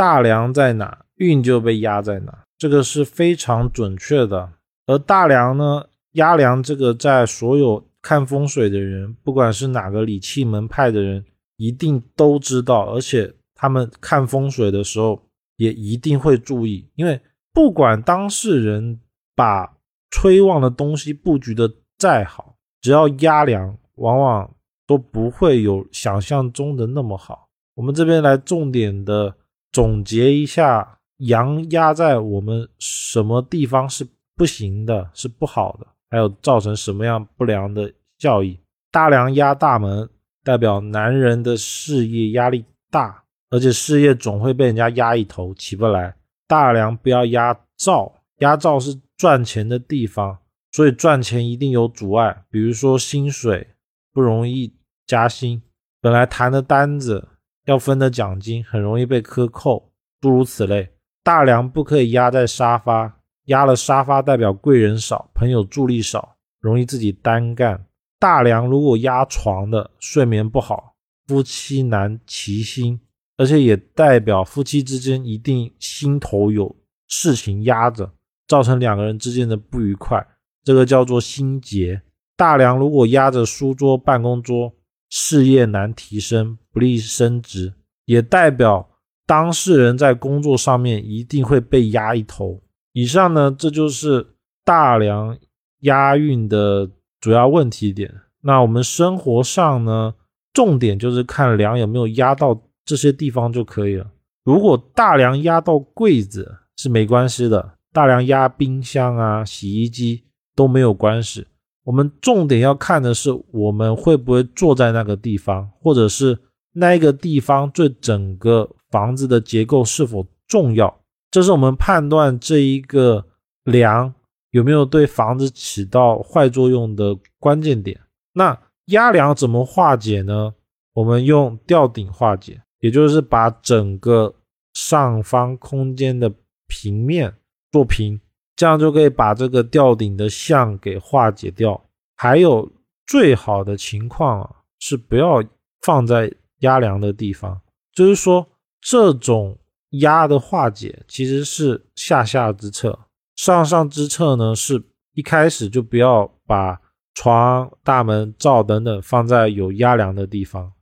大梁在哪，运就被压在哪，这个是非常准确的。而大梁呢，压梁这个在所有看风水的人，不管是哪个理气门派的人，一定都知道，而且他们看风水的时候也一定会注意，因为不管当事人把催旺的东西布局的再好，只要压梁，往往都不会有想象中的那么好。我们这边来重点的总结一下，阳压在我们什么地方是？不行的是不好的，还有造成什么样不良的效益？大梁压大门，代表男人的事业压力大，而且事业总会被人家压一头，起不来。大梁不要压灶，压灶是赚钱的地方，所以赚钱一定有阻碍，比如说薪水不容易加薪，本来谈的单子要分的奖金很容易被克扣，诸如此类。大梁不可以压在沙发。压了沙发代表贵人少，朋友助力少，容易自己单干。大梁如果压床的，睡眠不好，夫妻难齐心，而且也代表夫妻之间一定心头有事情压着，造成两个人之间的不愉快，这个叫做心结。大梁如果压着书桌、办公桌，事业难提升，不利升职，也代表当事人在工作上面一定会被压一头。以上呢，这就是大梁押运的主要问题点。那我们生活上呢，重点就是看梁有没有压到这些地方就可以了。如果大梁压到柜子是没关系的，大梁压冰箱啊、洗衣机都没有关系。我们重点要看的是我们会不会坐在那个地方，或者是那一个地方对整个房子的结构是否重要。这是我们判断这一个梁有没有对房子起到坏作用的关键点。那压梁怎么化解呢？我们用吊顶化解，也就是把整个上方空间的平面做平，这样就可以把这个吊顶的相给化解掉。还有最好的情况啊，是不要放在压梁的地方，就是说这种。压的化解其实是下下之策，上上之策呢是一开始就不要把床、大门、灶等等放在有压梁的地方，